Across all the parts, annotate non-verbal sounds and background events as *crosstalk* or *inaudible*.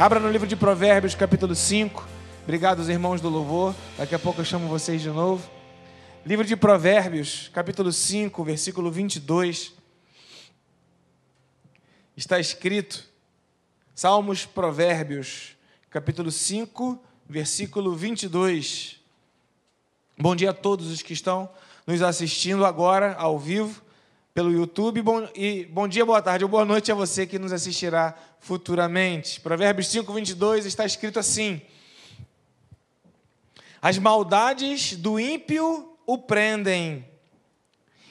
Abra no livro de Provérbios, capítulo 5. Obrigado, os irmãos do louvor. Daqui a pouco eu chamo vocês de novo. Livro de Provérbios, capítulo 5, versículo 22. Está escrito, Salmos, Provérbios, capítulo 5, versículo 22. Bom dia a todos os que estão nos assistindo agora, ao vivo, pelo YouTube. Bom, e bom dia, boa tarde ou boa noite a você que nos assistirá futuramente. Provérbios 5, 22 está escrito assim: As maldades do ímpio o prendem,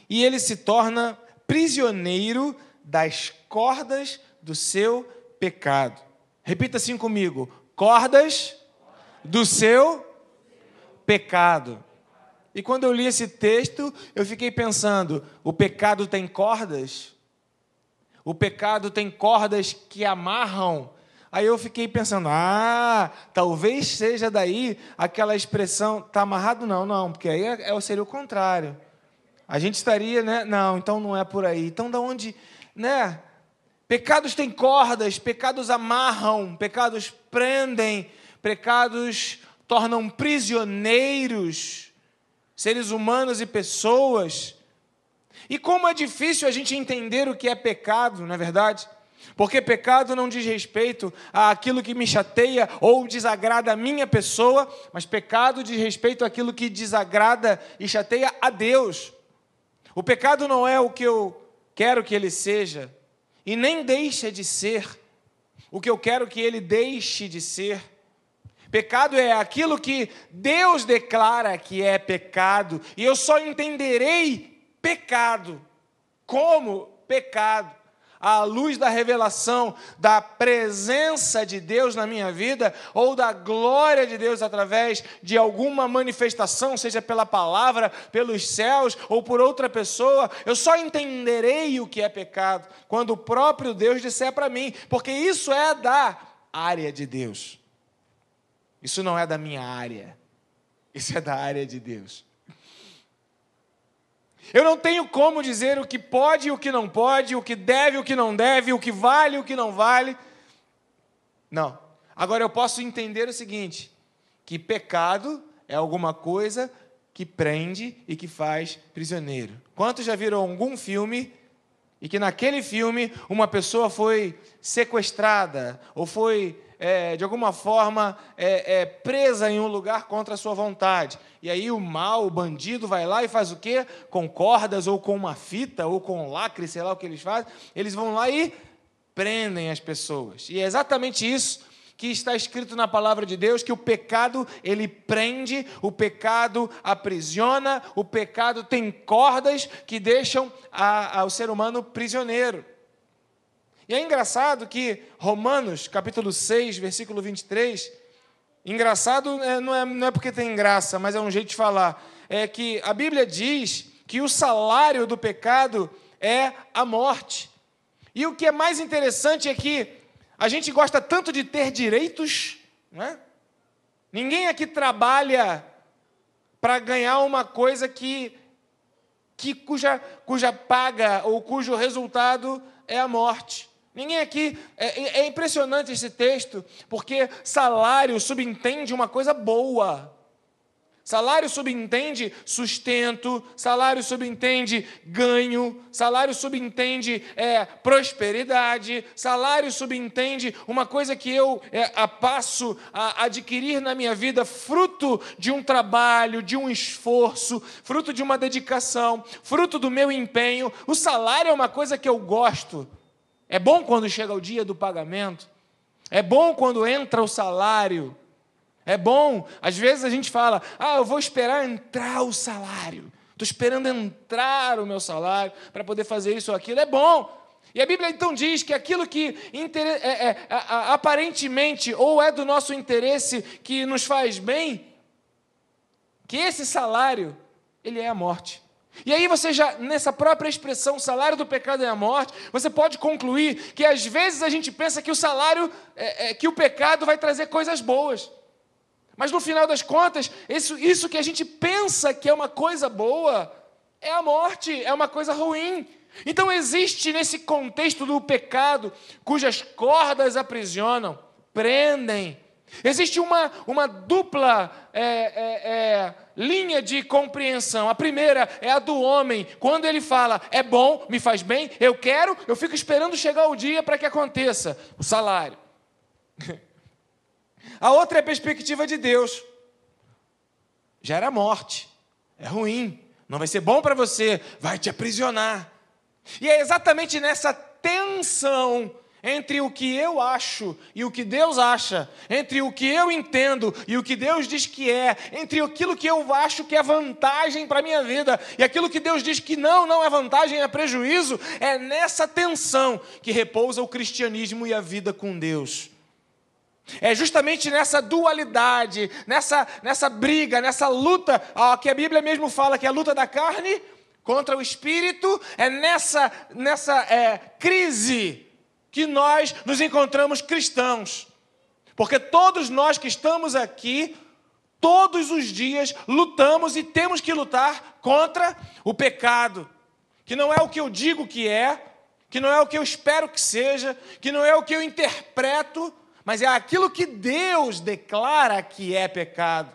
e ele se torna prisioneiro das cordas do seu pecado. Repita assim comigo: cordas do seu pecado. E quando eu li esse texto, eu fiquei pensando: o pecado tem cordas? O pecado tem cordas que amarram? Aí eu fiquei pensando: ah, talvez seja daí aquela expressão, está amarrado? Não, não, porque aí é, é, seria o contrário. A gente estaria, né? Não, então não é por aí. Então, da onde, né? Pecados têm cordas, pecados amarram, pecados prendem, pecados tornam prisioneiros seres humanos e pessoas. E como é difícil a gente entender o que é pecado, não é verdade? Porque pecado não diz respeito àquilo que me chateia ou desagrada a minha pessoa, mas pecado diz respeito àquilo que desagrada e chateia a Deus. O pecado não é o que eu quero que ele seja, e nem deixa de ser o que eu quero que ele deixe de ser. Pecado é aquilo que Deus declara que é pecado, e eu só entenderei pecado como pecado à luz da revelação da presença de Deus na minha vida ou da glória de Deus através de alguma manifestação, seja pela palavra, pelos céus ou por outra pessoa, eu só entenderei o que é pecado quando o próprio Deus disser para mim, porque isso é da área de Deus. Isso não é da minha área. Isso é da área de Deus. Eu não tenho como dizer o que pode e o que não pode, o que deve e o que não deve, o que vale e o que não vale. Não. Agora eu posso entender o seguinte: que pecado é alguma coisa que prende e que faz prisioneiro. Quantos já viram algum filme e que naquele filme uma pessoa foi sequestrada ou foi é, de alguma forma, é, é, presa em um lugar contra a sua vontade. E aí o mal, o bandido, vai lá e faz o quê? Com cordas, ou com uma fita, ou com lacre, sei lá o que eles fazem. Eles vão lá e prendem as pessoas. E é exatamente isso que está escrito na palavra de Deus que o pecado ele prende, o pecado aprisiona, o pecado tem cordas que deixam a, a, o ser humano prisioneiro. E é engraçado que Romanos, capítulo 6, versículo 23, engraçado é, não é, não é porque tem graça, mas é um jeito de falar, é que a Bíblia diz que o salário do pecado é a morte. E o que é mais interessante é que a gente gosta tanto de ter direitos, né? Ninguém aqui trabalha para ganhar uma coisa que, que cuja, cuja paga ou cujo resultado é a morte. Ninguém aqui. É, é, impressionante esse texto, porque salário subentende uma coisa boa. Salário subentende sustento, salário subentende ganho, salário subentende é, prosperidade, salário subentende uma coisa que eu é, a passo a adquirir na minha vida, fruto de um trabalho, de um esforço, fruto de uma dedicação, fruto do meu empenho. O salário é uma coisa que eu gosto. É bom quando chega o dia do pagamento. É bom quando entra o salário. É bom, às vezes a gente fala: ah, eu vou esperar entrar o salário. Estou esperando entrar o meu salário para poder fazer isso ou aquilo. É bom. E a Bíblia então diz que aquilo que é, é, aparentemente ou é do nosso interesse que nos faz bem, que esse salário, ele é a morte. E aí você já, nessa própria expressão, salário do pecado é a morte, você pode concluir que às vezes a gente pensa que o salário, é, é, que o pecado vai trazer coisas boas. Mas no final das contas, isso, isso que a gente pensa que é uma coisa boa, é a morte, é uma coisa ruim. Então existe nesse contexto do pecado, cujas cordas aprisionam, compreendem. Existe uma, uma dupla é, é, é, linha de compreensão. A primeira é a do homem. Quando ele fala, é bom, me faz bem, eu quero, eu fico esperando chegar o dia para que aconteça o salário. *laughs* A outra é a perspectiva de Deus. Gera morte, é ruim, não vai ser bom para você, vai te aprisionar. E é exatamente nessa tensão entre o que eu acho e o que Deus acha, entre o que eu entendo e o que Deus diz que é, entre aquilo que eu acho que é vantagem para a minha vida e aquilo que Deus diz que não, não é vantagem, é prejuízo, é nessa tensão que repousa o cristianismo e a vida com Deus. É justamente nessa dualidade, nessa, nessa briga, nessa luta, ó, que a Bíblia mesmo fala que é a luta da carne contra o espírito, é nessa, nessa é, crise que nós nos encontramos cristãos. Porque todos nós que estamos aqui, todos os dias, lutamos e temos que lutar contra o pecado, que não é o que eu digo que é, que não é o que eu espero que seja, que não é o que eu interpreto, mas é aquilo que Deus declara que é pecado.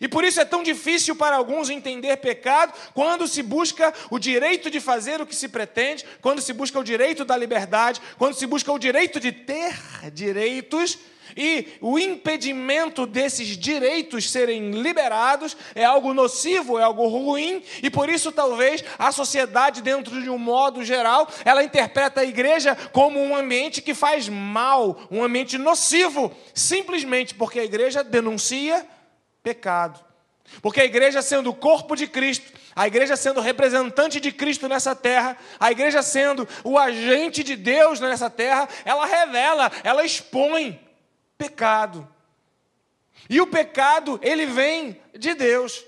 E por isso é tão difícil para alguns entender pecado quando se busca o direito de fazer o que se pretende, quando se busca o direito da liberdade, quando se busca o direito de ter direitos e o impedimento desses direitos serem liberados é algo nocivo, é algo ruim, e por isso talvez a sociedade, dentro de um modo geral, ela interpreta a igreja como um ambiente que faz mal, um ambiente nocivo, simplesmente porque a igreja denuncia pecado. Porque a igreja sendo o corpo de Cristo, a igreja sendo representante de Cristo nessa terra, a igreja sendo o agente de Deus nessa terra, ela revela, ela expõe pecado. E o pecado, ele vem de Deus.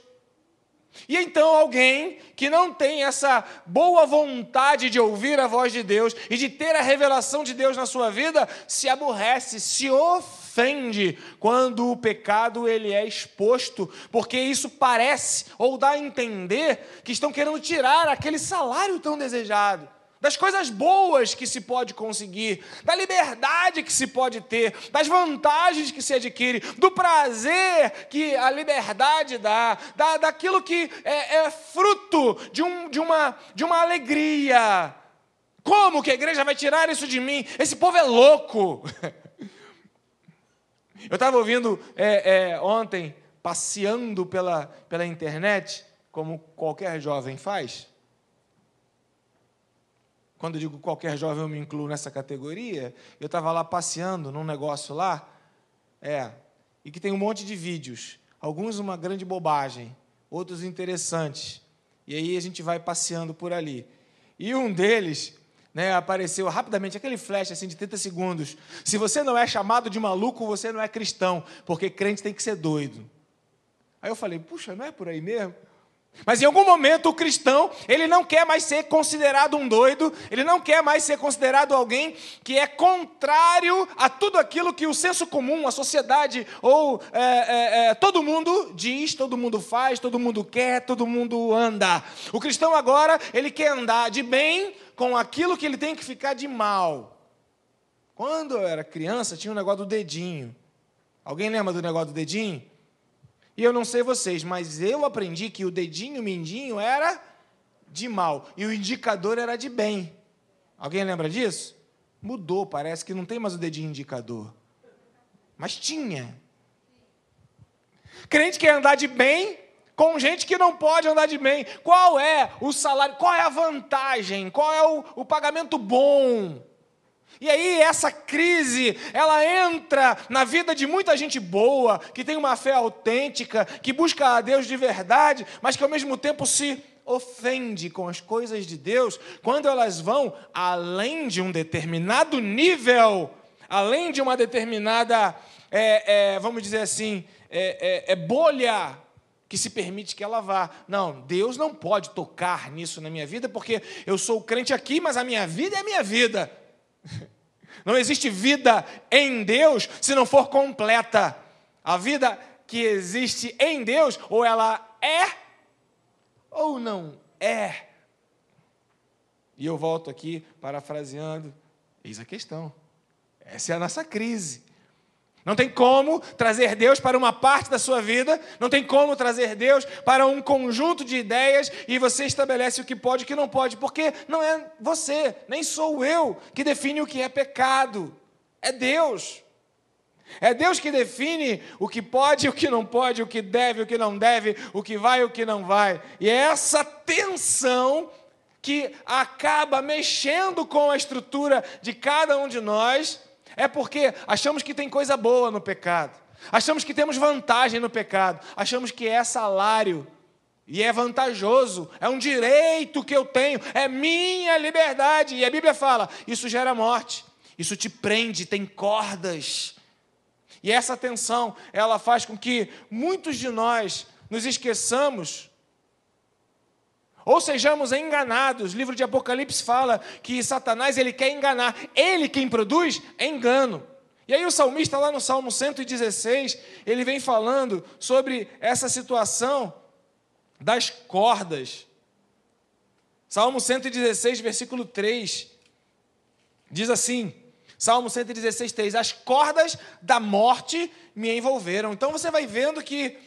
E então alguém que não tem essa boa vontade de ouvir a voz de Deus e de ter a revelação de Deus na sua vida, se aborrece, se ofende quando o pecado ele é exposto, porque isso parece ou dá a entender que estão querendo tirar aquele salário tão desejado das coisas boas que se pode conseguir, da liberdade que se pode ter, das vantagens que se adquire, do prazer que a liberdade dá, da, daquilo que é, é fruto de, um, de, uma, de uma alegria. Como que a igreja vai tirar isso de mim? Esse povo é louco. *laughs* Eu estava ouvindo é, é, ontem, passeando pela, pela internet, como qualquer jovem faz quando eu digo qualquer jovem, eu me incluo nessa categoria. Eu estava lá passeando num negócio lá, é, e que tem um monte de vídeos. Alguns uma grande bobagem, outros interessantes. E aí a gente vai passeando por ali. E um deles né, apareceu rapidamente, aquele flash assim de 30 segundos. Se você não é chamado de maluco, você não é cristão, porque crente tem que ser doido. Aí eu falei, puxa, não é por aí mesmo? Mas em algum momento o cristão, ele não quer mais ser considerado um doido, ele não quer mais ser considerado alguém que é contrário a tudo aquilo que o senso comum, a sociedade ou é, é, é, todo mundo diz, todo mundo faz, todo mundo quer, todo mundo anda. O cristão agora, ele quer andar de bem com aquilo que ele tem que ficar de mal. Quando eu era criança, tinha um negócio do dedinho. Alguém lembra do negócio do dedinho? E eu não sei vocês, mas eu aprendi que o dedinho mindinho era de mal e o indicador era de bem. Alguém lembra disso? Mudou, parece que não tem mais o dedinho indicador. Mas tinha. Crente quer andar de bem com gente que não pode andar de bem. Qual é o salário? Qual é a vantagem? Qual é o, o pagamento bom? E aí essa crise, ela entra na vida de muita gente boa, que tem uma fé autêntica, que busca a Deus de verdade, mas que ao mesmo tempo se ofende com as coisas de Deus, quando elas vão além de um determinado nível, além de uma determinada, é, é, vamos dizer assim, é, é, é bolha que se permite que ela vá. Não, Deus não pode tocar nisso na minha vida, porque eu sou crente aqui, mas a minha vida é a minha vida. *laughs* Não existe vida em Deus se não for completa. A vida que existe em Deus, ou ela é, ou não é. E eu volto aqui, parafraseando, eis a questão. Essa é a nossa crise. Não tem como trazer Deus para uma parte da sua vida, não tem como trazer Deus para um conjunto de ideias e você estabelece o que pode e o que não pode, porque não é você, nem sou eu que define o que é pecado, é Deus. É Deus que define o que pode e o que não pode, o que deve o que não deve, o que vai e o que não vai. E é essa tensão que acaba mexendo com a estrutura de cada um de nós é porque achamos que tem coisa boa no pecado, achamos que temos vantagem no pecado, achamos que é salário. E é vantajoso, é um direito que eu tenho, é minha liberdade. E a Bíblia fala: isso gera morte, isso te prende, tem cordas. E essa tensão, ela faz com que muitos de nós nos esqueçamos ou sejamos enganados. O livro de Apocalipse fala que Satanás ele quer enganar. Ele quem produz é engano. E aí o salmista lá no Salmo 116, ele vem falando sobre essa situação das cordas. Salmo 116, versículo 3, diz assim: Salmo 116, 3: As cordas da morte me envolveram. Então você vai vendo que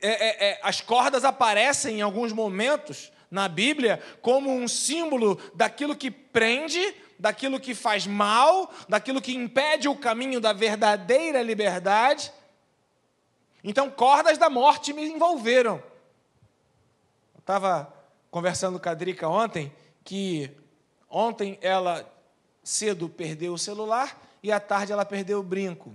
é, é, é, as cordas aparecem em alguns momentos na Bíblia como um símbolo daquilo que prende, daquilo que faz mal, daquilo que impede o caminho da verdadeira liberdade. Então, cordas da morte me envolveram. Eu estava conversando com a Drica ontem, que ontem ela cedo perdeu o celular e à tarde ela perdeu o brinco.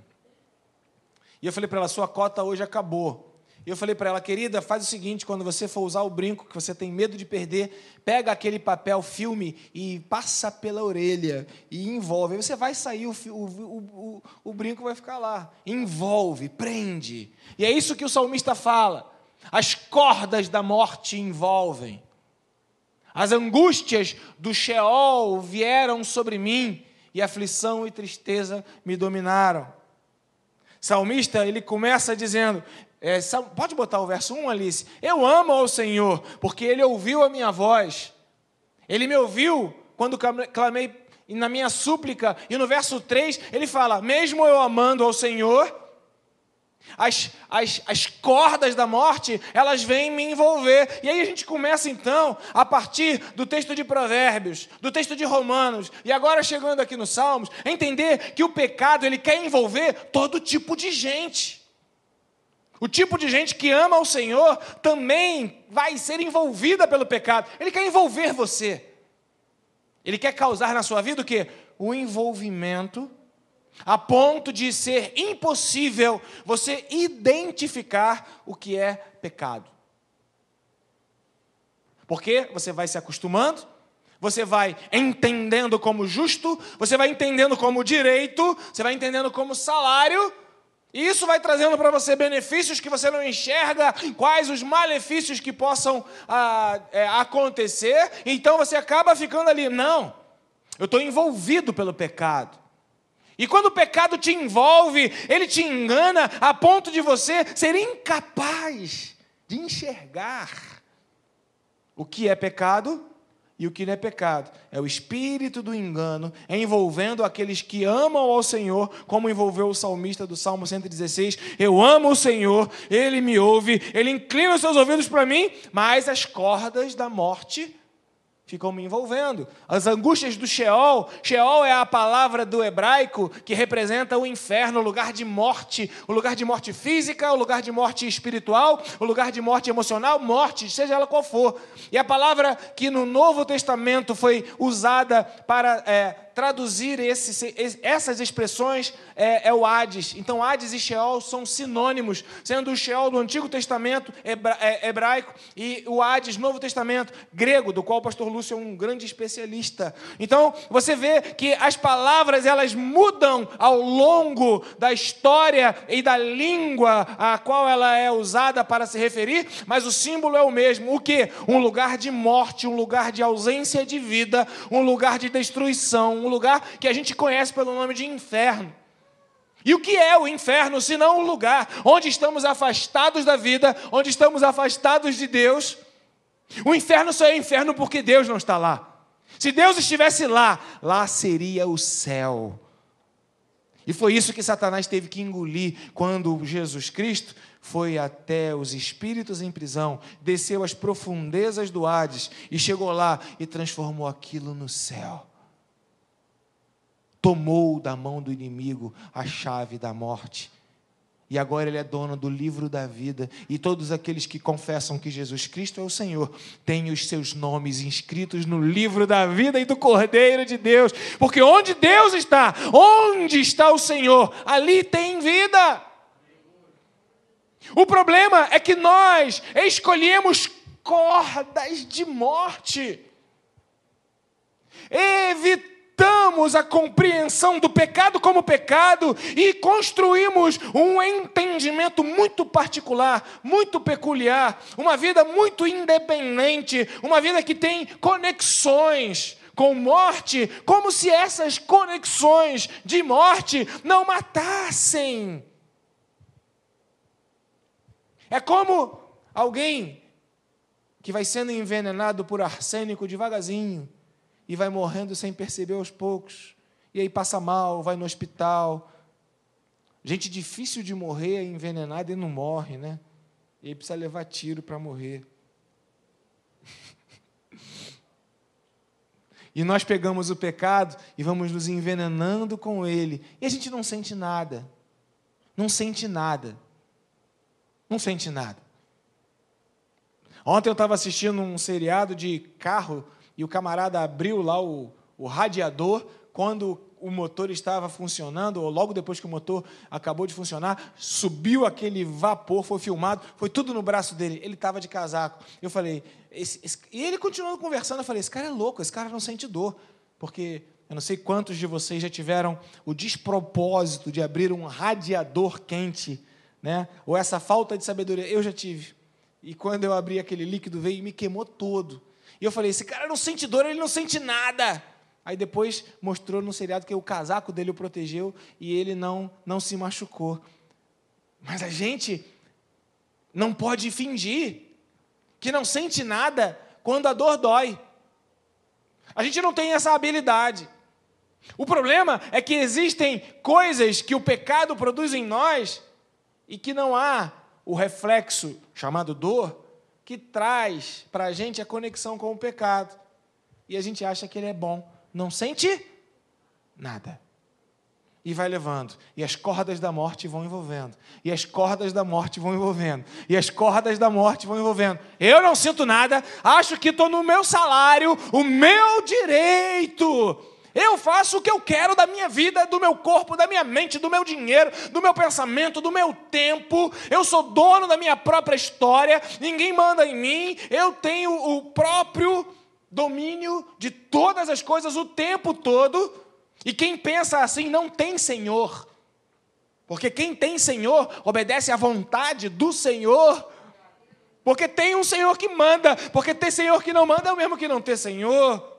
E eu falei para ela: sua cota hoje acabou. E eu falei para ela, querida, faz o seguinte: quando você for usar o brinco, que você tem medo de perder, pega aquele papel filme e passa pela orelha e envolve. Aí você vai sair, o, o, o, o brinco vai ficar lá. Envolve, prende. E é isso que o salmista fala. As cordas da morte envolvem. As angústias do Sheol vieram sobre mim, e aflição e tristeza me dominaram. Salmista, ele começa dizendo: é, pode botar o verso 1, Alice? Eu amo ao Senhor, porque Ele ouviu a minha voz. Ele me ouviu quando clamei na minha súplica. E no verso 3, ele fala: Mesmo eu amando ao Senhor, as, as, as cordas da morte, elas vêm me envolver. E aí a gente começa então, a partir do texto de Provérbios, do texto de Romanos, e agora chegando aqui nos Salmos, a entender que o pecado ele quer envolver todo tipo de gente. O tipo de gente que ama o Senhor também vai ser envolvida pelo pecado. Ele quer envolver você. Ele quer causar na sua vida o quê? O envolvimento a ponto de ser impossível você identificar o que é pecado. Porque você vai se acostumando, você vai entendendo como justo, você vai entendendo como direito, você vai entendendo como salário, e isso vai trazendo para você benefícios que você não enxerga, quais os malefícios que possam ah, é, acontecer, então você acaba ficando ali. Não, eu estou envolvido pelo pecado. E quando o pecado te envolve, ele te engana a ponto de você ser incapaz de enxergar o que é pecado e o que não é pecado. É o espírito do engano envolvendo aqueles que amam ao Senhor, como envolveu o salmista do Salmo 116. Eu amo o Senhor, ele me ouve, ele inclina os seus ouvidos para mim, mas as cordas da morte ficam me envolvendo. As angústias do Sheol, Sheol é a palavra do hebraico que representa o inferno, o lugar de morte, o lugar de morte física, o lugar de morte espiritual, o lugar de morte emocional, morte, seja ela qual for. E a palavra que no Novo Testamento foi usada para é, traduzir esse, essas expressões é, é, o Hades. Então, Hades e Sheol são sinônimos, sendo o Sheol do Antigo Testamento é, hebraico e o Hades, Novo Testamento grego, do qual o pastor Lúcio é um grande especialista. Então, você vê que as palavras elas mudam ao longo da história e da língua a qual ela é usada para se referir, mas o símbolo é o mesmo. O que? Um lugar de morte, um lugar de ausência de vida, um lugar de destruição, um lugar que a gente conhece pelo nome de inferno. E o que é o inferno, se não um lugar onde estamos afastados da vida, onde estamos afastados de Deus? O inferno só é inferno porque Deus não está lá. Se Deus estivesse lá, lá seria o céu. E foi isso que Satanás teve que engolir quando Jesus Cristo foi até os espíritos em prisão, desceu às profundezas do Hades e chegou lá e transformou aquilo no céu. Tomou da mão do inimigo a chave da morte e agora ele é dono do livro da vida. E todos aqueles que confessam que Jesus Cristo é o Senhor têm os seus nomes inscritos no livro da vida e do Cordeiro de Deus. Porque onde Deus está, onde está o Senhor, ali tem vida. O problema é que nós escolhemos cordas de morte. Evitamos limitamos a compreensão do pecado como pecado e construímos um entendimento muito particular, muito peculiar, uma vida muito independente, uma vida que tem conexões com morte, como se essas conexões de morte não matassem. É como alguém que vai sendo envenenado por arsênico devagarzinho e vai morrendo sem perceber aos poucos. E aí passa mal, vai no hospital. Gente difícil de morrer é envenenada e não morre, né? E aí precisa levar tiro para morrer. *laughs* E nós pegamos o pecado e vamos nos envenenando com ele. E a gente não sente nada. Não sente nada. Não sente nada. Ontem eu estava assistindo um seriado de carro e o camarada abriu lá o, o radiador quando o motor estava funcionando, ou logo depois que o motor acabou de funcionar, subiu aquele vapor, foi filmado, foi tudo no braço dele. Ele estava de casaco. Eu falei, esse, esse... e ele continuando conversando, eu falei: esse cara é louco, esse cara não sente dor. Porque eu não sei quantos de vocês já tiveram o despropósito de abrir um radiador quente, né? ou essa falta de sabedoria. Eu já tive. E quando eu abri aquele líquido, veio e me queimou todo. E eu falei: esse cara não sente dor, ele não sente nada. Aí depois mostrou no seriado que o casaco dele o protegeu e ele não, não se machucou. Mas a gente não pode fingir que não sente nada quando a dor dói. A gente não tem essa habilidade. O problema é que existem coisas que o pecado produz em nós e que não há o reflexo chamado dor que traz para a gente a conexão com o pecado. E a gente acha que ele é bom. Não sente nada. E vai levando. E as cordas da morte vão envolvendo. E as cordas da morte vão envolvendo. E as cordas da morte vão envolvendo. Eu não sinto nada, acho que estou no meu salário, o meu direito. Eu faço o que eu quero da minha vida, do meu corpo, da minha mente, do meu dinheiro, do meu pensamento, do meu tempo. Eu sou dono da minha própria história, ninguém manda em mim. Eu tenho o próprio domínio de todas as coisas o tempo todo. E quem pensa assim não tem Senhor. Porque quem tem Senhor obedece à vontade do Senhor. Porque tem um Senhor que manda. Porque ter Senhor que não manda é o mesmo que não ter Senhor.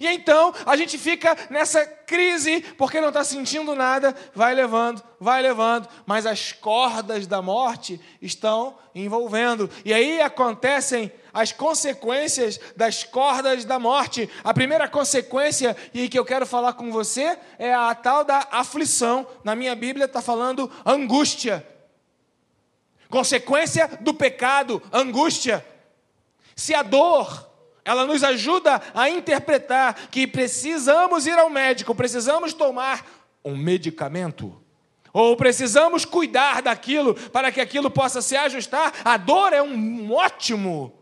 E então a gente fica nessa crise porque não está sentindo nada, vai levando, vai levando, mas as cordas da morte estão envolvendo. E aí acontecem as consequências das cordas da morte. A primeira consequência, e que eu quero falar com você, é a tal da aflição. Na minha Bíblia está falando angústia. Consequência do pecado, angústia. Se a dor ela nos ajuda a interpretar que precisamos ir ao médico, precisamos tomar um medicamento. Ou precisamos cuidar daquilo para que aquilo possa se ajustar. A dor é um ótimo,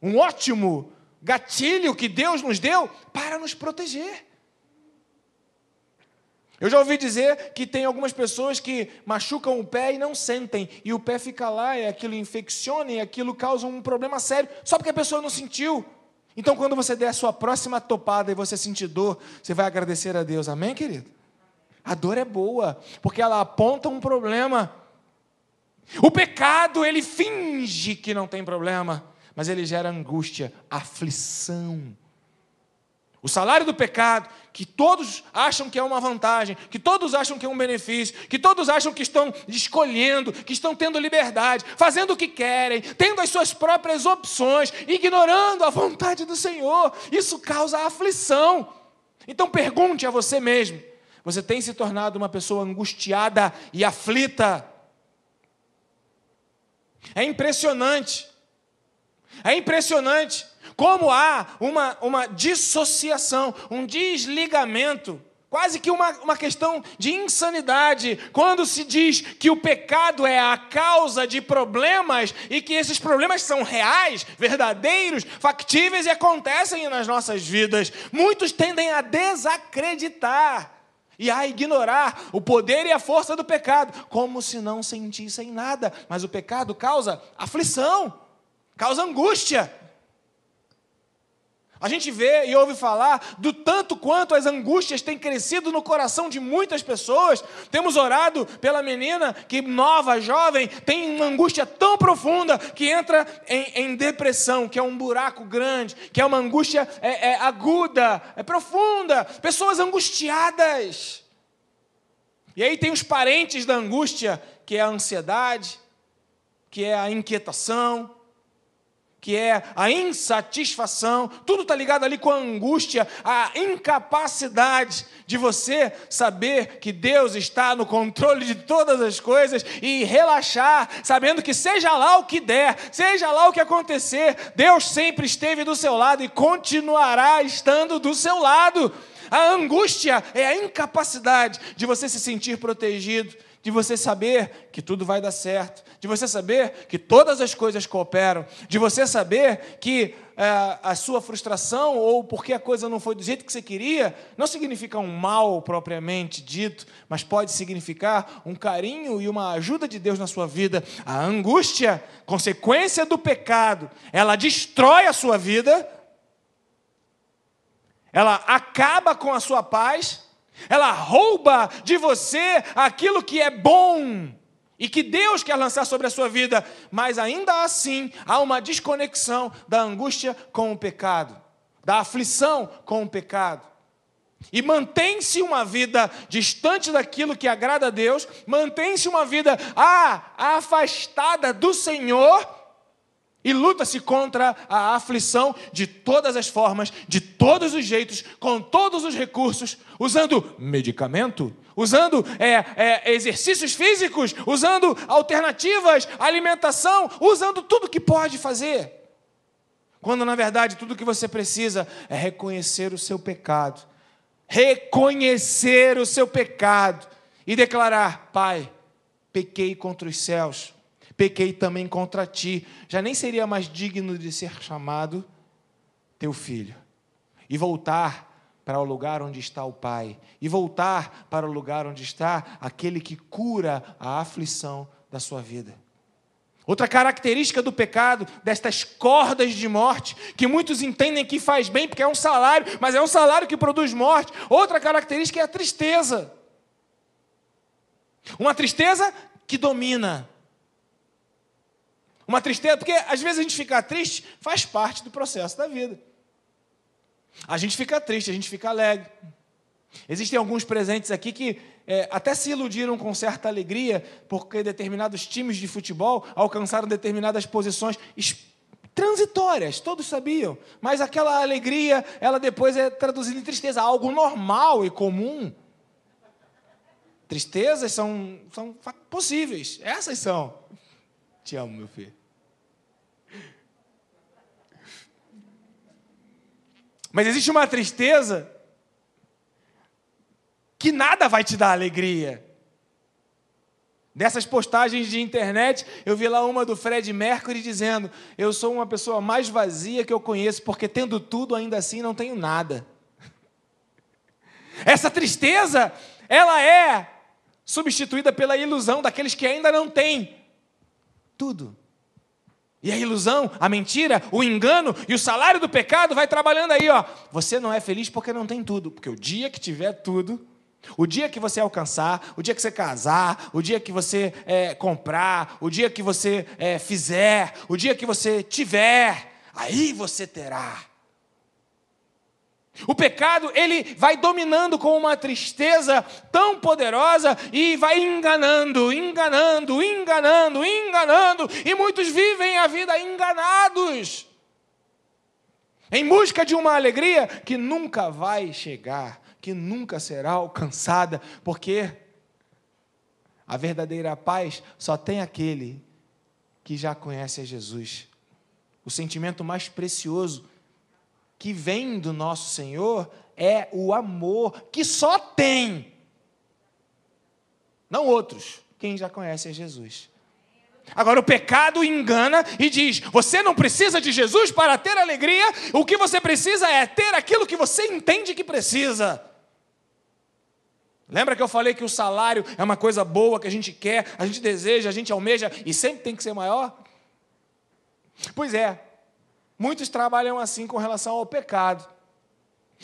um ótimo gatilho que Deus nos deu para nos proteger. Eu já ouvi dizer que tem algumas pessoas que machucam o pé e não sentem, e o pé fica lá, e aquilo infecciona, e aquilo causa um problema sério, só porque a pessoa não sentiu. Então, quando você der a sua próxima topada e você sentir dor, você vai agradecer a Deus, amém, querido? A dor é boa, porque ela aponta um problema. O pecado, ele finge que não tem problema, mas ele gera angústia, aflição. O salário do pecado, que todos acham que é uma vantagem, que todos acham que é um benefício, que todos acham que estão escolhendo, que estão tendo liberdade, fazendo o que querem, tendo as suas próprias opções, ignorando a vontade do Senhor. Isso causa aflição. Então pergunte a você mesmo: Você tem se tornado uma pessoa angustiada e aflita. É impressionante. É impressionante como há uma, uma dissociação, um desligamento Quase que uma, uma questão de insanidade, quando se diz que o pecado é a causa de problemas e que esses problemas são reais, verdadeiros, factíveis e acontecem nas nossas vidas. Muitos tendem a desacreditar e a ignorar o poder e a força do pecado, como se não sentissem nada. Mas o pecado causa aflição, causa angústia. A gente vê e ouve falar do tanto quanto as angústias têm crescido no coração de muitas pessoas. Temos orado pela menina que, nova, jovem, tem uma angústia tão profunda que entra em, em depressão, que é um buraco grande, que é uma angústia é, é, aguda, é profunda. Pessoas angustiadas. E aí tem os parentes da angústia, que é a ansiedade, que é a inquietação que é a insatisfação, tudo está ligado ali com a angústia, a incapacidade de você saber que Deus está no controle de todas as coisas e relaxar, sabendo que seja lá o que der, seja lá o que acontecer, Deus sempre esteve do seu lado e continuará estando do seu lado. A angústia é a incapacidade de você se sentir protegido de você saber que tudo vai dar certo, de você saber que todas as coisas cooperam, de você saber que é, a sua frustração ou porque a coisa não foi do jeito que você queria, não significa um mal propriamente dito, mas pode significar um carinho e uma ajuda de Deus na sua vida. A angústia, consequência do pecado, ela destrói a sua vida, ela acaba com a sua paz ela rouba de você aquilo que é bom e que Deus quer lançar sobre a sua vida, mas ainda assim há uma desconexão da angústia com o pecado, da aflição com o pecado. E mantém-se uma vida distante daquilo que agrada a Deus, mantém-se uma vida ah, afastada do Senhor e luta-se contra a aflição de todas as formas, de todos os jeitos, com todos os recursos, usando medicamento, usando é, é, exercícios físicos, usando alternativas, alimentação, usando tudo que pode fazer. Quando na verdade tudo que você precisa é reconhecer o seu pecado, reconhecer o seu pecado e declarar: Pai, pequei contra os céus pequei também contra ti. Já nem seria mais digno de ser chamado teu filho. E voltar para o lugar onde está o Pai. E voltar para o lugar onde está aquele que cura a aflição da sua vida. Outra característica do pecado, destas cordas de morte, que muitos entendem que faz bem porque é um salário, mas é um salário que produz morte. Outra característica é a tristeza. Uma tristeza que domina, uma tristeza, porque às vezes a gente ficar triste faz parte do processo da vida. A gente fica triste, a gente fica alegre. Existem alguns presentes aqui que é, até se iludiram com certa alegria, porque determinados times de futebol alcançaram determinadas posições transitórias, todos sabiam. Mas aquela alegria, ela depois é traduzida em tristeza, algo normal e comum. Tristezas são, são possíveis, essas são. Te amo, meu filho. Mas existe uma tristeza que nada vai te dar alegria. Dessas postagens de internet, eu vi lá uma do Fred Mercury dizendo: Eu sou uma pessoa mais vazia que eu conheço, porque tendo tudo, ainda assim não tenho nada. *laughs* Essa tristeza, ela é substituída pela ilusão daqueles que ainda não têm tudo. E a ilusão, a mentira, o engano e o salário do pecado vai trabalhando aí, ó. Você não é feliz porque não tem tudo, porque o dia que tiver tudo, o dia que você alcançar, o dia que você casar, o dia que você é, comprar, o dia que você é, fizer, o dia que você tiver, aí você terá. O pecado, ele vai dominando com uma tristeza tão poderosa e vai enganando, enganando, enganando, enganando, e muitos vivem a vida enganados, em busca de uma alegria que nunca vai chegar, que nunca será alcançada, porque a verdadeira paz só tem aquele que já conhece a Jesus. O sentimento mais precioso que vem do nosso Senhor é o amor que só tem, não outros, quem já conhece a Jesus. Agora, o pecado engana e diz: você não precisa de Jesus para ter alegria, o que você precisa é ter aquilo que você entende que precisa. Lembra que eu falei que o salário é uma coisa boa que a gente quer, a gente deseja, a gente almeja e sempre tem que ser maior? Pois é, muitos trabalham assim com relação ao pecado.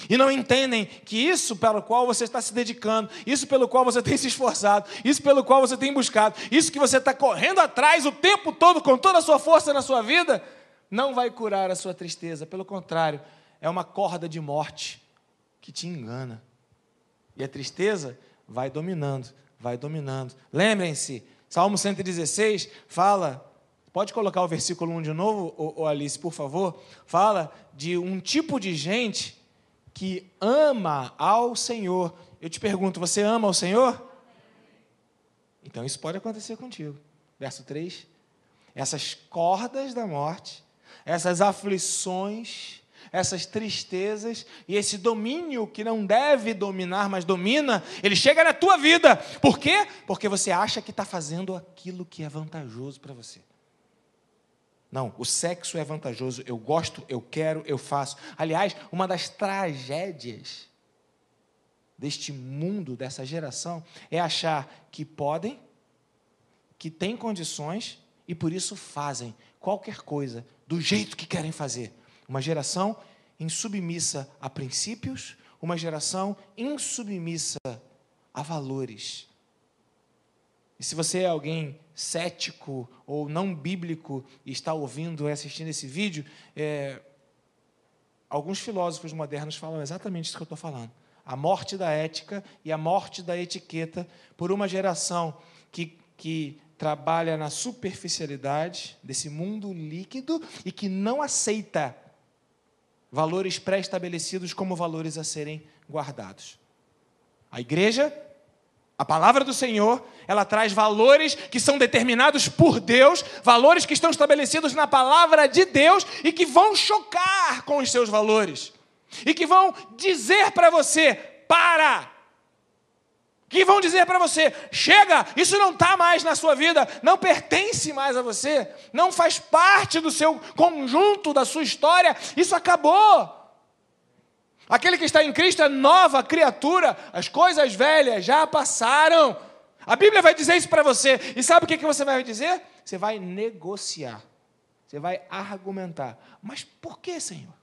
E não entendem que isso pelo qual você está se dedicando, isso pelo qual você tem se esforçado, isso pelo qual você tem buscado, isso que você está correndo atrás o tempo todo com toda a sua força na sua vida, não vai curar a sua tristeza. Pelo contrário, é uma corda de morte que te engana. E a tristeza vai dominando, vai dominando. Lembrem-se, Salmo 116 fala Pode colocar o versículo 1 de novo, Alice, por favor? Fala de um tipo de gente que ama ao Senhor. Eu te pergunto, você ama ao Senhor? Então isso pode acontecer contigo. Verso 3. Essas cordas da morte, essas aflições, essas tristezas e esse domínio que não deve dominar, mas domina, ele chega na tua vida. Por quê? Porque você acha que está fazendo aquilo que é vantajoso para você. Não, o sexo é vantajoso, eu gosto, eu quero, eu faço. Aliás, uma das tragédias deste mundo, dessa geração, é achar que podem, que têm condições e por isso fazem qualquer coisa do jeito que querem fazer. Uma geração insubmissa a princípios, uma geração insubmissa a valores. E se você é alguém cético ou não bíblico está ouvindo e assistindo esse vídeo, é, alguns filósofos modernos falam exatamente isso que eu estou falando. A morte da ética e a morte da etiqueta por uma geração que, que trabalha na superficialidade desse mundo líquido e que não aceita valores pré-estabelecidos como valores a serem guardados. A igreja a palavra do Senhor, ela traz valores que são determinados por Deus, valores que estão estabelecidos na palavra de Deus e que vão chocar com os seus valores. E que vão dizer para você: para! Que vão dizer para você: chega, isso não está mais na sua vida, não pertence mais a você, não faz parte do seu conjunto, da sua história, isso acabou. Aquele que está em Cristo é nova criatura, as coisas velhas já passaram. A Bíblia vai dizer isso para você. E sabe o que você vai dizer? Você vai negociar. Você vai argumentar. Mas por que, Senhor?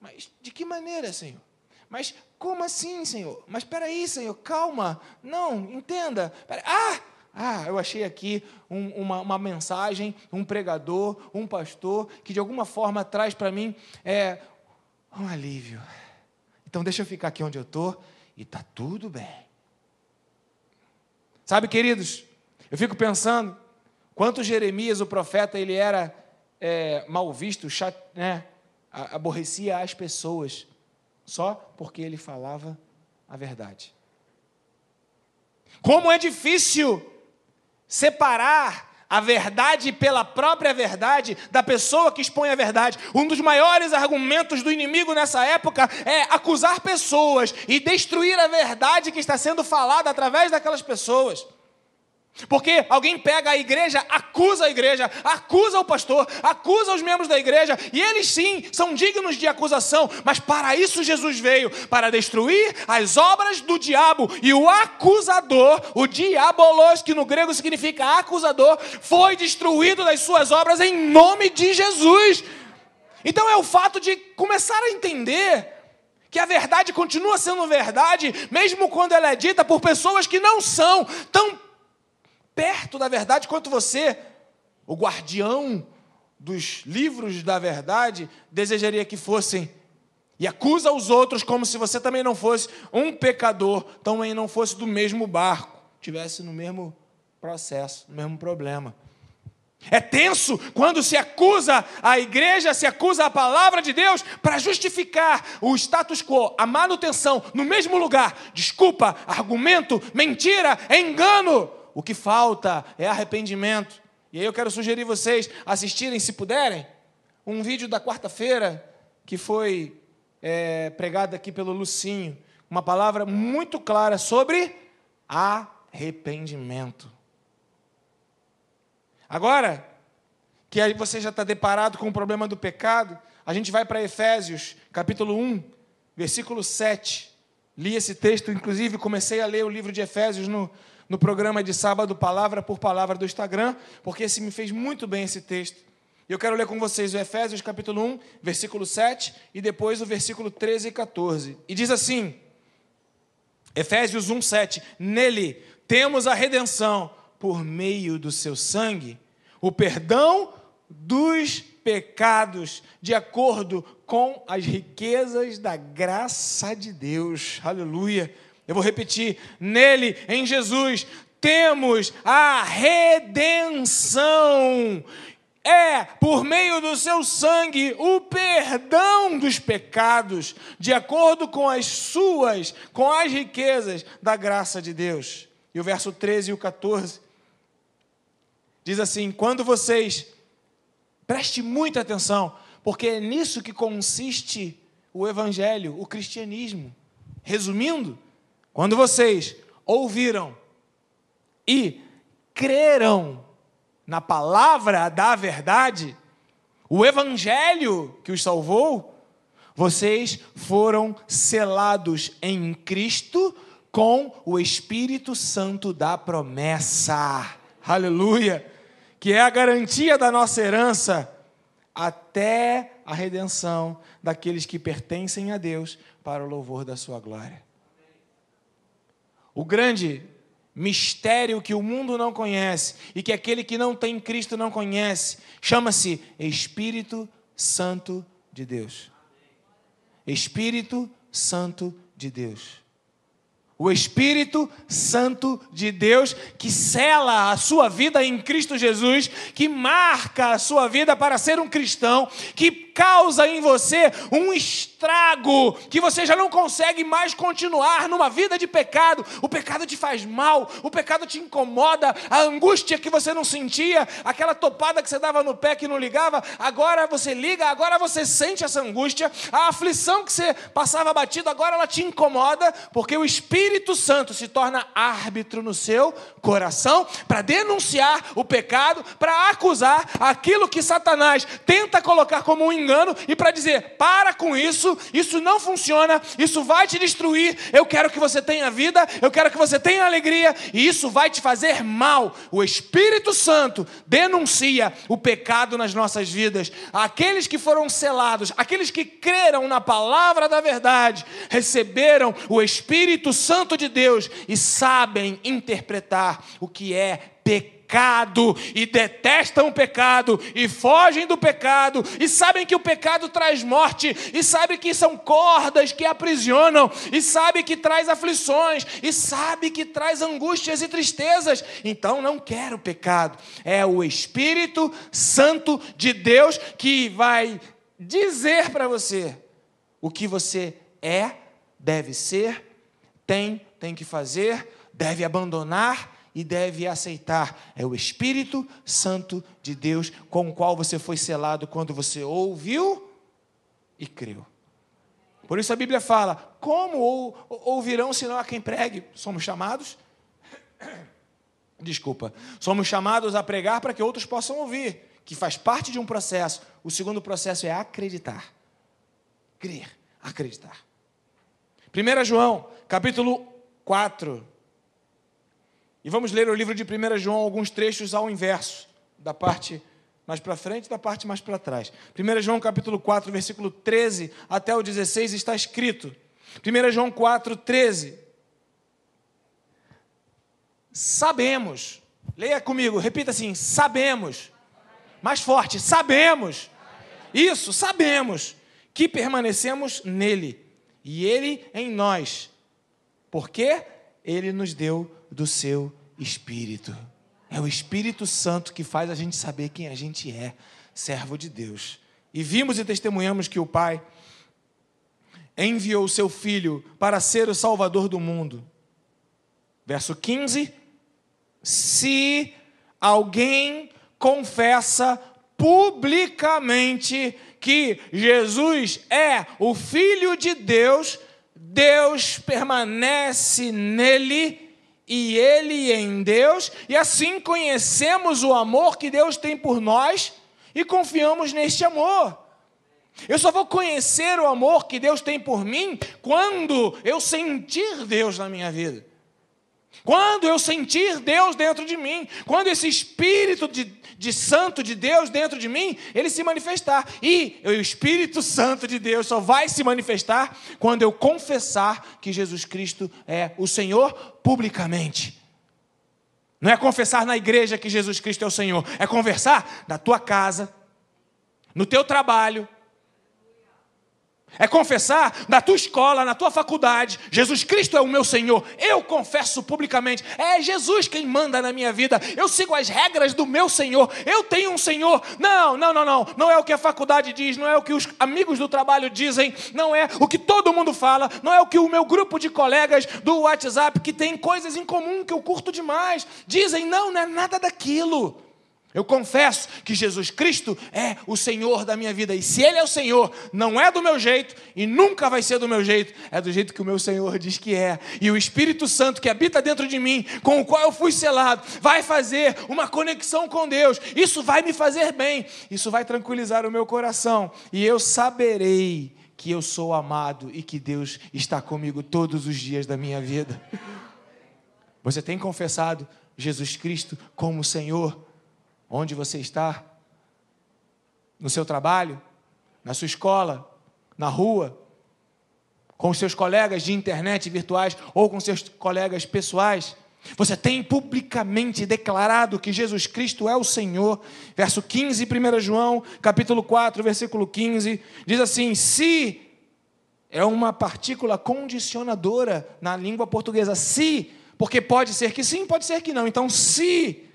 Mas de que maneira, Senhor? Mas como assim, Senhor? Mas espera aí, Senhor, calma. Não, entenda. Pera, ah, ah, eu achei aqui um, uma, uma, mensagem, um pregador, um pastor, que de alguma forma traz para mim é, um alívio. Então deixa eu ficar aqui onde eu estou e está tudo bem. Sabe, queridos, eu fico pensando quanto Jeremias, o profeta, ele era é, mal visto, chat, né, aborrecia as pessoas, só porque ele falava a verdade. Como é difícil separar a verdade pela própria verdade da pessoa que expõe a verdade. Um dos maiores argumentos do inimigo nessa época é acusar pessoas e destruir a verdade que está sendo falada através daquelas pessoas. Porque alguém pega a igreja, acusa a igreja, acusa o pastor, acusa os membros da igreja, e eles sim são dignos de acusação, mas para isso Jesus veio para destruir as obras do diabo, e o acusador, o diabolos, que no grego significa acusador, foi destruído das suas obras em nome de Jesus. Então é o fato de começar a entender que a verdade continua sendo verdade, mesmo quando ela é dita por pessoas que não são tão perto da verdade quanto você, o guardião dos livros da verdade, desejaria que fossem. E acusa os outros como se você também não fosse um pecador, também não fosse do mesmo barco, tivesse no mesmo processo, no mesmo problema. É tenso quando se acusa a igreja, se acusa a palavra de Deus para justificar o status quo, a manutenção no mesmo lugar. Desculpa, argumento, mentira, engano. O que falta é arrependimento. E aí eu quero sugerir vocês assistirem, se puderem, um vídeo da quarta-feira que foi é, pregado aqui pelo Lucinho. Uma palavra muito clara sobre arrependimento. Agora, que aí você já está deparado com o problema do pecado, a gente vai para Efésios, capítulo 1, versículo 7. Li esse texto, inclusive comecei a ler o livro de Efésios no, no programa de sábado, palavra por palavra do Instagram, porque esse me fez muito bem esse texto. Eu quero ler com vocês o Efésios capítulo 1, versículo 7 e depois o versículo 13 e 14. E diz assim: Efésios 1, 7. Nele temos a redenção por meio do seu sangue, o perdão dos pecados, de acordo com as riquezas da graça de Deus. Aleluia. Eu vou repetir: nele, em Jesus, temos a redenção. É, por meio do seu sangue, o perdão dos pecados, de acordo com as suas, com as riquezas da graça de Deus. E o verso 13 e o 14 Diz assim: quando vocês, preste muita atenção, porque é nisso que consiste o evangelho, o cristianismo. Resumindo, quando vocês ouviram e creram na palavra da verdade, o evangelho que os salvou, vocês foram selados em Cristo com o Espírito Santo da promessa. Aleluia! que é a garantia da nossa herança até a redenção daqueles que pertencem a Deus para o louvor da sua glória. O grande mistério que o mundo não conhece e que aquele que não tem Cristo não conhece, chama-se Espírito Santo de Deus. Espírito Santo de Deus o Espírito Santo de Deus que sela a sua vida em Cristo Jesus, que marca a sua vida para ser um cristão, que causa em você um estrago, que você já não consegue mais continuar numa vida de pecado. O pecado te faz mal, o pecado te incomoda, a angústia que você não sentia, aquela topada que você dava no pé que não ligava, agora você liga, agora você sente essa angústia, a aflição que você passava batido, agora ela te incomoda, porque o Espírito Santo se torna árbitro no seu coração para denunciar o pecado, para acusar aquilo que Satanás tenta colocar como um engano e para dizer: para com isso, isso não funciona, isso vai te destruir. Eu quero que você tenha vida, eu quero que você tenha alegria e isso vai te fazer mal. O Espírito Santo denuncia o pecado nas nossas vidas. Aqueles que foram selados, aqueles que creram na palavra da verdade, receberam o Espírito Santo de Deus e sabem interpretar o que é pecado e detestam o pecado e fogem do pecado e sabem que o pecado traz morte e sabem que são cordas que aprisionam e sabem que traz aflições e sabem que traz angústias e tristezas. Então não quero pecado. É o Espírito Santo de Deus que vai dizer para você o que você é, deve ser tem, tem que fazer, deve abandonar e deve aceitar. É o Espírito Santo de Deus com o qual você foi selado quando você ouviu e creu. Por isso a Bíblia fala: como ouvirão se não há quem pregue? Somos chamados. *coughs* Desculpa. Somos chamados a pregar para que outros possam ouvir, que faz parte de um processo. O segundo processo é acreditar. Crer, acreditar. 1 João, capítulo 4. E vamos ler o livro de 1 João, alguns trechos ao inverso, da parte mais para frente e da parte mais para trás. 1 João, capítulo 4, versículo 13 até o 16, está escrito. 1 João 4, 13. Sabemos, leia comigo, repita assim: sabemos. Mais forte, sabemos. Isso, sabemos que permanecemos nele e Ele em nós, porque Ele nos deu do seu Espírito. É o Espírito Santo que faz a gente saber quem a gente é, servo de Deus. E vimos e testemunhamos que o Pai enviou o seu Filho para ser o Salvador do mundo. Verso 15: Se alguém confessa publicamente que Jesus é o Filho de Deus, Deus permanece nele e ele em Deus, e assim conhecemos o amor que Deus tem por nós e confiamos neste amor. Eu só vou conhecer o amor que Deus tem por mim quando eu sentir Deus na minha vida. Quando eu sentir Deus dentro de mim, quando esse Espírito de, de Santo de Deus dentro de mim, ele se manifestar. E o Espírito Santo de Deus só vai se manifestar quando eu confessar que Jesus Cristo é o Senhor publicamente. Não é confessar na igreja que Jesus Cristo é o Senhor, é conversar na tua casa, no teu trabalho, é confessar na tua escola, na tua faculdade, Jesus Cristo é o meu Senhor. Eu confesso publicamente. É Jesus quem manda na minha vida. Eu sigo as regras do meu Senhor. Eu tenho um Senhor. Não, não, não, não. Não é o que a faculdade diz, não é o que os amigos do trabalho dizem, não é o que todo mundo fala, não é o que o meu grupo de colegas do WhatsApp que tem coisas em comum que eu curto demais dizem. Não, não é nada daquilo. Eu confesso que Jesus Cristo é o Senhor da minha vida. E se Ele é o Senhor, não é do meu jeito e nunca vai ser do meu jeito, é do jeito que o meu Senhor diz que é. E o Espírito Santo que habita dentro de mim, com o qual eu fui selado, vai fazer uma conexão com Deus. Isso vai me fazer bem, isso vai tranquilizar o meu coração. E eu saberei que eu sou amado e que Deus está comigo todos os dias da minha vida. Você tem confessado Jesus Cristo como Senhor? Onde você está, no seu trabalho, na sua escola, na rua, com seus colegas de internet virtuais ou com seus colegas pessoais. Você tem publicamente declarado que Jesus Cristo é o Senhor. Verso 15, 1 João, capítulo 4, versículo 15, diz assim: Se é uma partícula condicionadora na língua portuguesa, se, porque pode ser que sim, pode ser que não. Então, se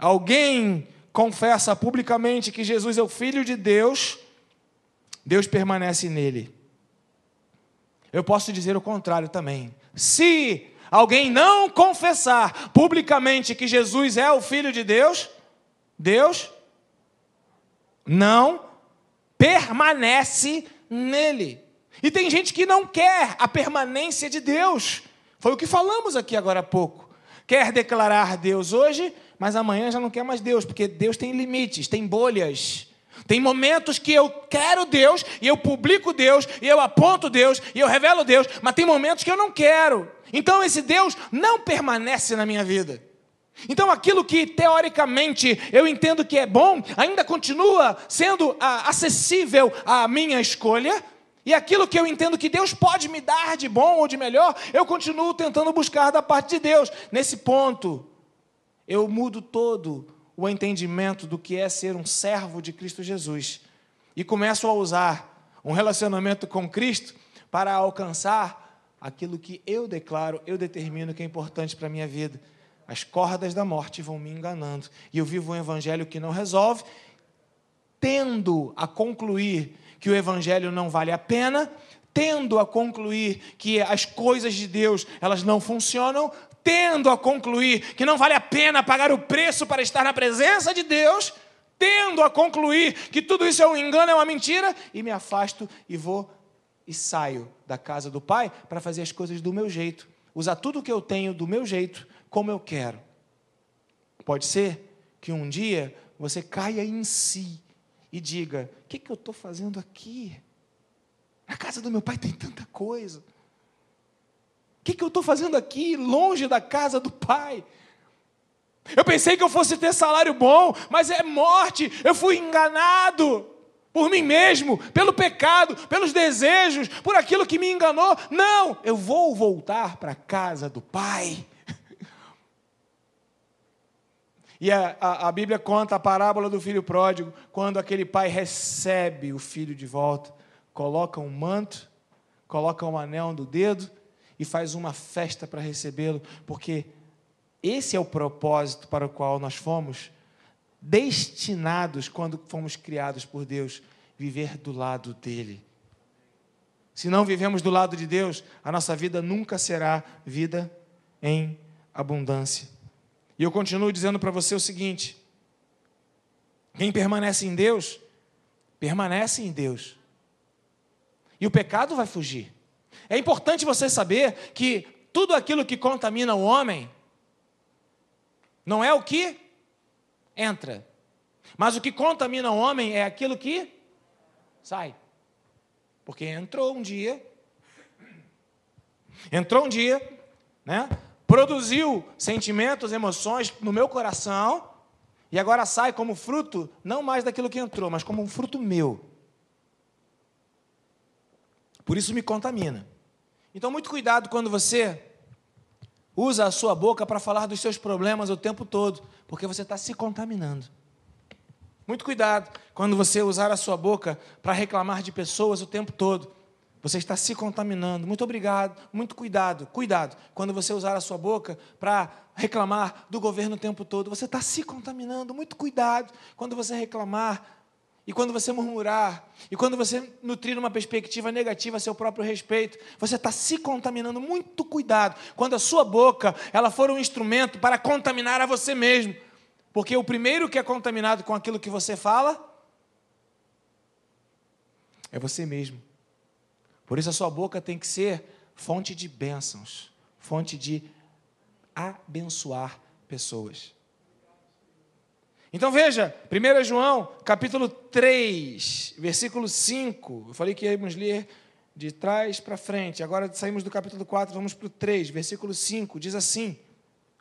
alguém confessa publicamente que Jesus é o Filho de Deus, Deus permanece nele. Eu posso dizer o contrário também. Se alguém não confessar publicamente que Jesus é o Filho de Deus, Deus não permanece nele. E tem gente que não quer a permanência de Deus. Foi o que falamos aqui agora há pouco. Quer declarar Deus hoje, mas amanhã já não quer mais Deus, porque Deus tem limites, tem bolhas. Tem momentos que eu quero Deus, e eu publico Deus, e eu aponto Deus, e eu revelo Deus, mas tem momentos que eu não quero. Então esse Deus não permanece na minha vida. Então aquilo que teoricamente eu entendo que é bom, ainda continua sendo ah, acessível à minha escolha, e aquilo que eu entendo que Deus pode me dar de bom ou de melhor, eu continuo tentando buscar da parte de Deus. Nesse ponto, eu mudo todo o entendimento do que é ser um servo de Cristo Jesus e começo a usar um relacionamento com Cristo para alcançar aquilo que eu declaro, eu determino que é importante para a minha vida. As cordas da morte vão me enganando e eu vivo um evangelho que não resolve, tendo a concluir que o evangelho não vale a pena, tendo a concluir que as coisas de Deus, elas não funcionam, tendo a concluir que não vale a pena pagar o preço para estar na presença de Deus, tendo a concluir que tudo isso é um engano, é uma mentira, e me afasto e vou e saio da casa do Pai para fazer as coisas do meu jeito, usar tudo o que eu tenho do meu jeito, como eu quero. Pode ser que um dia você caia em si e diga: o que, que eu estou fazendo aqui? Na casa do meu pai tem tanta coisa. O que, que eu estou fazendo aqui, longe da casa do Pai? Eu pensei que eu fosse ter salário bom, mas é morte. Eu fui enganado por mim mesmo, pelo pecado, pelos desejos, por aquilo que me enganou. Não, eu vou voltar para a casa do Pai. E a, a, a, Bíblia conta a parábola do filho pródigo, quando aquele pai recebe o filho de volta, coloca um manto, coloca um anel no dedo e faz uma festa para recebê-lo, porque Esse é o propósito para o qual nós fomos destinados, quando fomos criados por Deus, viver do lado dele. Se não vivemos do lado de Deus, a nossa vida nunca será vida em abundância. E eu continuo dizendo para você o seguinte: quem permanece em Deus, permanece em Deus. E o pecado vai fugir. É importante você saber que tudo aquilo que contamina o homem não é o que entra, mas o que contamina o homem é aquilo que sai. Porque entrou um dia, entrou um dia, né? Produziu sentimentos, emoções no meu coração, e agora sai como fruto, não mais daquilo que entrou, mas como um fruto meu. Por isso me contamina. Então, muito cuidado quando você usa a sua boca para falar dos seus problemas o tempo todo, porque você está se contaminando. Muito cuidado quando você usar a sua boca para reclamar de pessoas o tempo todo. Você está se contaminando. Muito obrigado, muito cuidado, cuidado. Quando você usar a sua boca para reclamar do governo o tempo todo, você está se contaminando. Muito cuidado quando você reclamar e quando você murmurar, e quando você nutrir uma perspectiva negativa a seu próprio respeito, você está se contaminando. Muito cuidado quando a sua boca ela for um instrumento para contaminar a você mesmo. Porque o primeiro que é contaminado com aquilo que você fala é você mesmo. Por isso a sua boca tem que ser fonte de bênçãos, fonte de abençoar pessoas. Então veja, 1 João, capítulo 3, versículo 5. Eu falei que íamos ler de trás para frente. Agora saímos do capítulo 4, vamos para o 3, versículo 5. Diz assim: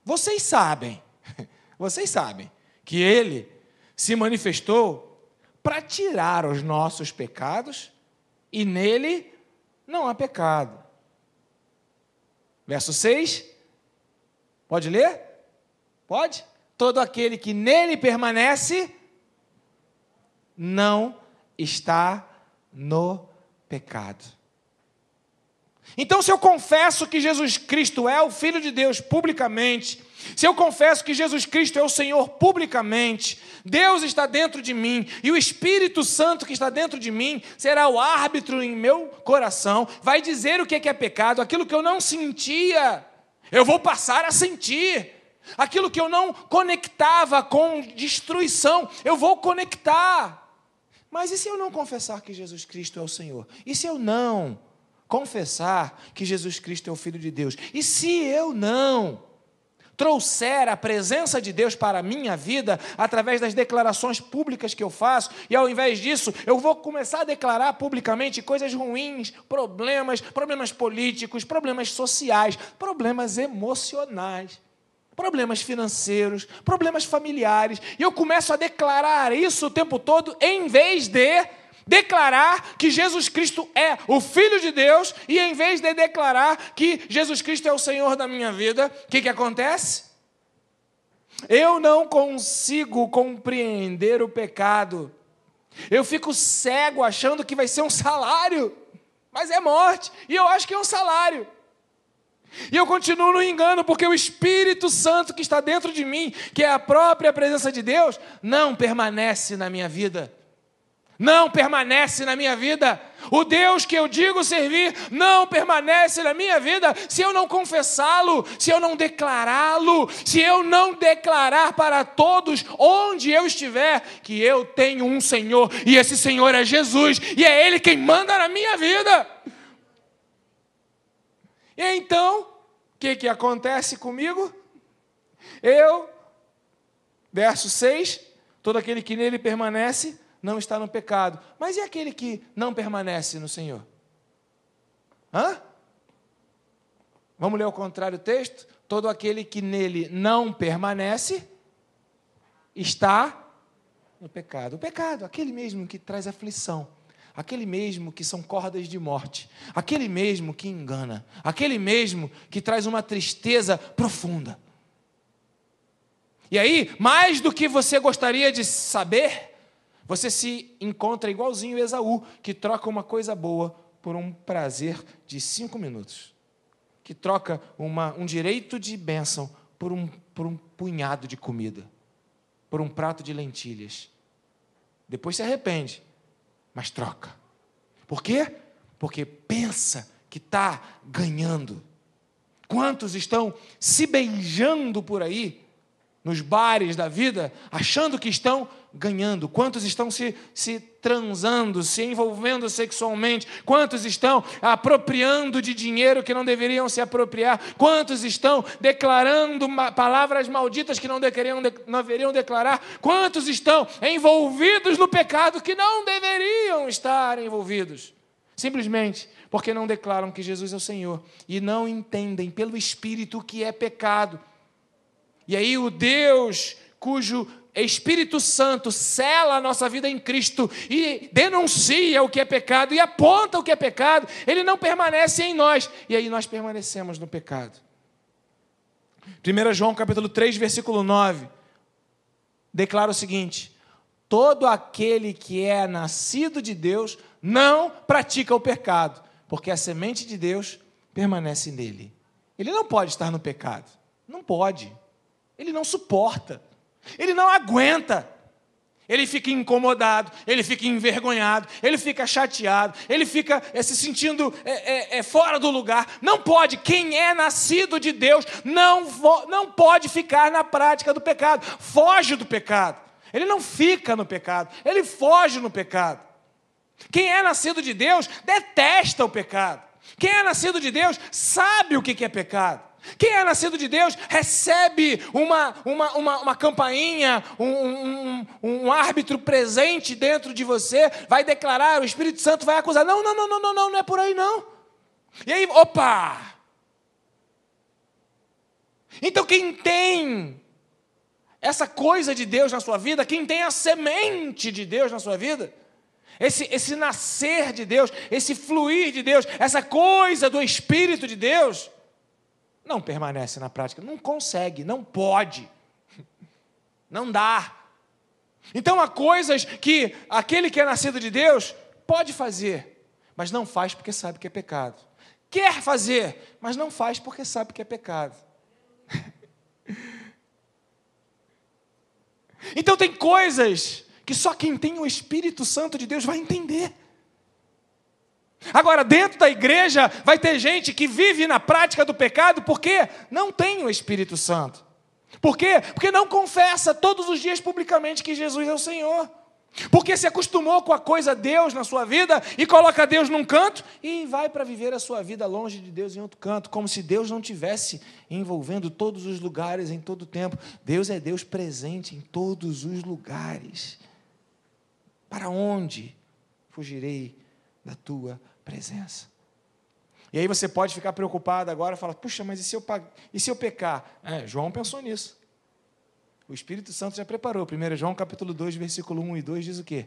Vocês sabem *laughs* vocês sabem que ele se manifestou para tirar os nossos pecados e nele não há pecado. Verso 6. Pode ler? Pode? Todo aquele que nele permanece não está no pecado. Então, se eu confesso que Jesus Cristo é o Filho de Deus publicamente, se eu confesso que Jesus Cristo é o Senhor publicamente, Deus está dentro de mim e o Espírito Santo que está dentro de mim será o árbitro em meu coração, vai dizer o que é, pecado, aquilo que eu não sentia, eu vou passar a sentir. Aquilo que eu não conectava com destruição, eu vou conectar. Mas e se eu não confessar que Jesus Cristo é o Senhor? E se eu não confessar que Jesus Cristo é o Filho de Deus? E se eu não trouxer a presença de Deus para a minha vida através das declarações públicas que eu faço, e ao invés disso, eu vou começar a declarar publicamente coisas ruins, problemas, problemas políticos, problemas sociais, problemas emocionais problemas financeiros, problemas familiares, e eu começo a declarar isso o tempo todo, em vez de declarar que Jesus Cristo é o Filho de Deus, e em vez de declarar que Jesus Cristo é o Senhor da minha vida, o que, que acontece? Eu não consigo compreender o pecado. Eu fico cego achando que vai ser um salário, mas é morte, e eu acho que é um salário. E eu continuo no engano, porque o Espírito Santo que está dentro de mim, que é a própria presença de Deus, não permanece na minha vida não permanece na minha vida. O Deus que eu digo servir não permanece na minha vida se eu não confessá-lo, se eu não declará-lo, se eu não declarar para todos, onde eu estiver, que eu tenho um Senhor e esse Senhor é Jesus e é Ele quem manda na minha vida. Então, o que, que acontece comigo? Eu, verso 6, todo aquele que nele permanece, não está no pecado. Mas e aquele que não permanece no Senhor? Hã? Vamos ler o contrário o texto? Todo aquele que nele não permanece está no pecado. O pecado, aquele mesmo que traz aflição, aquele mesmo que são cordas de morte, aquele mesmo que engana, aquele mesmo que traz uma tristeza profunda. E aí, mais do que você gostaria de saber, você se encontra igualzinho Esaú, que troca uma coisa boa por um prazer de cinco minutos, que troca uma, um direito de bênção por um, por um punhado de comida, por um prato de lentilhas. Depois se arrepende, mas troca. Por quê? Porque pensa que está ganhando. Quantos estão se beijando por aí, nos bares da vida, achando que estão ganhando? Quantos estão se, se transando, se envolvendo sexualmente? Quantos estão apropriando de dinheiro que não deveriam se apropriar? Quantos estão declarando palavras malditas que não deveriam, não deveriam declarar? Quantos estão envolvidos no pecado que não deveriam estar envolvidos? Simplesmente porque não declaram que Jesus é o Senhor e não entendem pelo Espírito que é pecado. E aí o Deus cujo Espírito Santo sela a nossa vida em Cristo e denuncia o que é pecado e aponta o que é pecado, ele não permanece em nós e aí nós permanecemos no pecado. 1 João capítulo 3, versículo 9, declara o seguinte: Todo aquele que é nascido de Deus não pratica o pecado, porque a semente de Deus permanece nele. Ele não pode estar no pecado. Não pode. Ele não suporta. Ele não aguenta. Ele fica incomodado, ele fica envergonhado, ele fica chateado, ele fica é, se sentindo é, é, fora do lugar. Não pode. Quem é nascido de Deus não, não pode ficar na prática do pecado. Foge do pecado. Ele não fica no pecado, ele foge no pecado. Quem é nascido de Deus detesta o pecado. Quem é nascido de Deus sabe o que é pecado. Quem é nascido de Deus recebe uma, uma, uma, uma campainha, um, um, um, árbitro presente dentro de você, vai declarar, o Espírito Santo vai acusar. Não, não, não, não, não, não, não é por aí não. E aí, opa! Então quem tem essa coisa de Deus na sua vida, quem tem a semente de Deus na sua vida, esse, esse nascer de Deus, esse fluir de Deus, essa coisa do Espírito de Deus, não permanece na prática, não consegue, não pode, não dá. Então há coisas que aquele que é nascido de Deus pode fazer, mas não faz porque sabe que é pecado. Quer fazer, mas não faz porque sabe que é pecado. *laughs* então tem coisas que só quem tem o Espírito Santo de Deus vai entender. Agora, dentro da igreja, vai ter gente que vive na prática do pecado porque não tem o Espírito Santo. Por quê? Porque não confessa todos os dias publicamente que Jesus é o Senhor. Porque se acostumou com a coisa Deus na sua vida e coloca Deus num canto e vai para viver a sua vida longe de Deus em outro canto, como se Deus não tivesse envolvendo todos os lugares em todo o tempo. Deus é Deus presente em todos os lugares. Para onde fugirei da tua presença? E aí você pode ficar preocupado agora e falar: puxa, mas e se eu, e se eu pecar? É, João pensou nisso. O Espírito Santo já preparou. 1 João capítulo 2, versículo 1 e 2 diz o quê?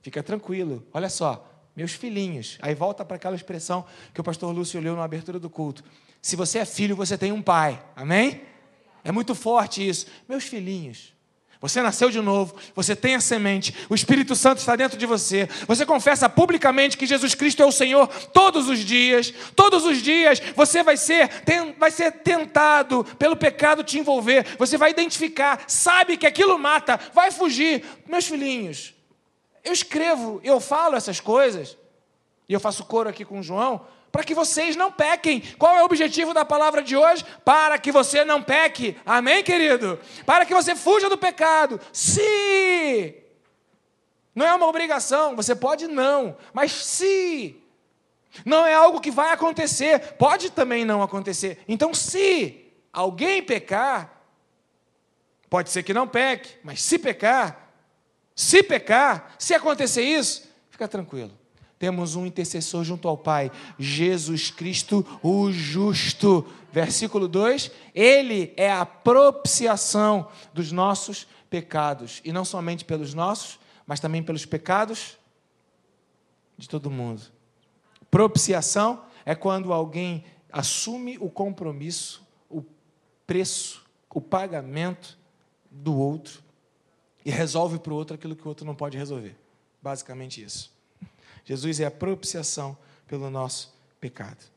Fica tranquilo. Olha só, meus filhinhos. Aí volta para aquela expressão que o pastor Lúcio leu na abertura do culto. Se você é filho, você tem um pai. Amém? É muito forte isso. Meus filhinhos, você nasceu de novo, você tem a semente, o Espírito Santo está dentro de você. Você confessa publicamente que Jesus Cristo é o Senhor todos os dias. Todos os dias você vai ser, vai ser tentado pelo pecado te envolver. Você vai identificar, sabe que aquilo mata, vai fugir. Meus filhinhos, eu escrevo, eu falo essas coisas, e eu faço coro aqui com o João, para que vocês não pequem. Qual é o objetivo da palavra de hoje? Para que você não peque. Amém, querido? Para que você fuja do pecado. Se não é uma obrigação, você pode não, mas se não é algo que vai acontecer, pode também não acontecer. Então, se alguém pecar, pode ser que não peque, mas se pecar, se pecar, se acontecer isso, fica tranquilo temos um intercessor junto ao Pai, Jesus Cristo, o justo. Versículo 2: Ele é a propiciação dos nossos pecados, e não somente pelos nossos, mas também pelos pecados de todo mundo. Propiciação é quando alguém assume o compromisso, o preço, o pagamento do outro e resolve para o outro aquilo que o outro não pode resolver. Basicamente isso. Jesus é a propiciação pelo nosso pecado.